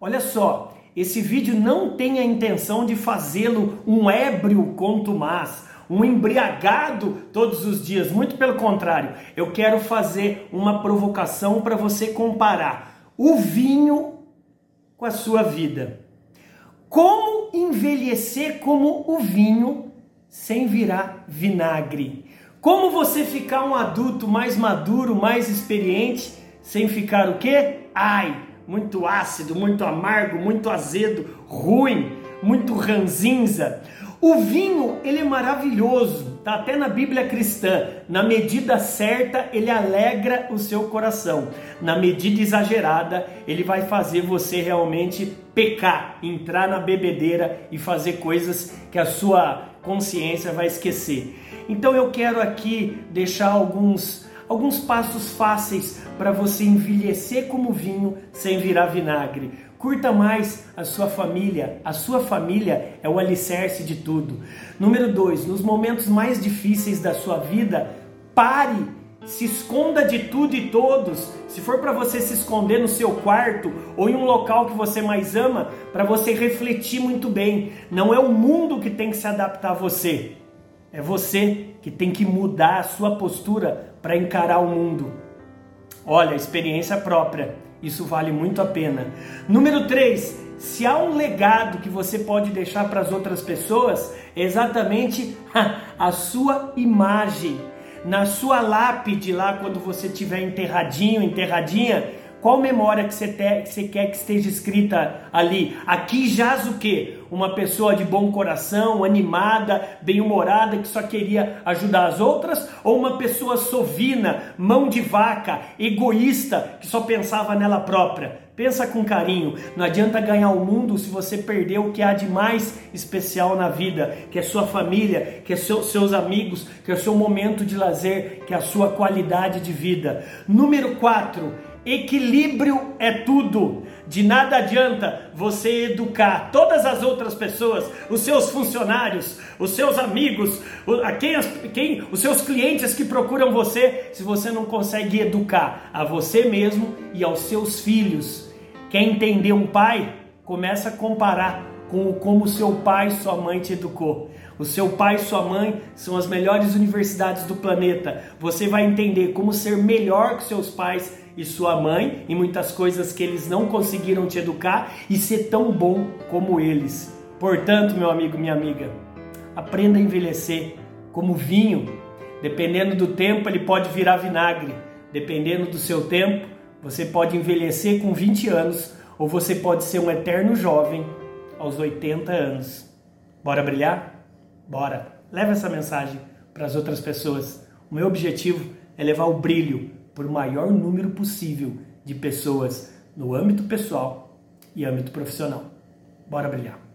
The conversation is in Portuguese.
Olha só, esse vídeo não tem a intenção de fazê-lo um ébrio contumaz, um embriagado todos os dias. Muito pelo contrário, eu quero fazer uma provocação para você comparar o vinho com a sua vida. Como envelhecer como o vinho sem virar vinagre? Como você ficar um adulto mais maduro, mais experiente, sem ficar o quê? Ai, muito ácido, muito amargo, muito azedo, ruim, muito ranzinza. O vinho, ele é maravilhoso, tá até na Bíblia cristã. Na medida certa, ele alegra o seu coração. Na medida exagerada, ele vai fazer você realmente pecar, entrar na bebedeira e fazer coisas que a sua consciência vai esquecer. Então eu quero aqui deixar alguns alguns passos fáceis para você envelhecer como vinho sem virar vinagre. Curta mais a sua família. A sua família é o alicerce de tudo. Número dois, nos momentos mais difíceis da sua vida, pare, se esconda de tudo e todos. Se for para você se esconder no seu quarto ou em um local que você mais ama, para você refletir muito bem. Não é o mundo que tem que se adaptar a você. É você que tem que mudar a sua postura para encarar o mundo. Olha, experiência própria, isso vale muito a pena. Número 3, se há um legado que você pode deixar para as outras pessoas, é exatamente a sua imagem. Na sua lápide lá, quando você estiver enterradinho, enterradinha, qual memória que você, te, que você quer que esteja escrita ali? Aqui jaz o quê? Uma pessoa de bom coração, animada, bem-humorada, que só queria ajudar as outras? Ou uma pessoa sovina, mão de vaca, egoísta, que só pensava nela própria? Pensa com carinho. Não adianta ganhar o mundo se você perder o que há de mais especial na vida, que é sua família, que é seu, seus amigos, que é o seu momento de lazer, que é a sua qualidade de vida. Número 4 Equilíbrio é tudo. De nada adianta você educar todas as outras pessoas, os seus funcionários, os seus amigos, a quem, quem, os seus clientes que procuram você, se você não consegue educar a você mesmo e aos seus filhos. Quer entender um pai? Começa a comparar com como seu pai e sua mãe te educou. O seu pai e sua mãe são as melhores universidades do planeta. Você vai entender como ser melhor que seus pais e sua mãe em muitas coisas que eles não conseguiram te educar e ser tão bom como eles. Portanto, meu amigo, minha amiga, aprenda a envelhecer como vinho. Dependendo do tempo, ele pode virar vinagre. Dependendo do seu tempo, você pode envelhecer com 20 anos ou você pode ser um eterno jovem aos 80 anos. Bora brilhar? Bora! Leva essa mensagem para as outras pessoas. O meu objetivo é levar o brilho para o maior número possível de pessoas no âmbito pessoal e âmbito profissional. Bora brilhar!